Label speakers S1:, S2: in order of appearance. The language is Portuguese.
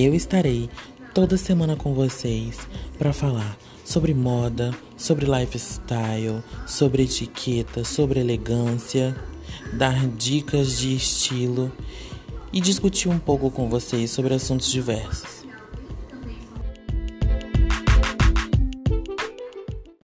S1: Eu estarei toda semana com vocês para falar sobre moda, sobre lifestyle, sobre etiqueta, sobre elegância, dar dicas de estilo e discutir um pouco com vocês sobre assuntos diversos.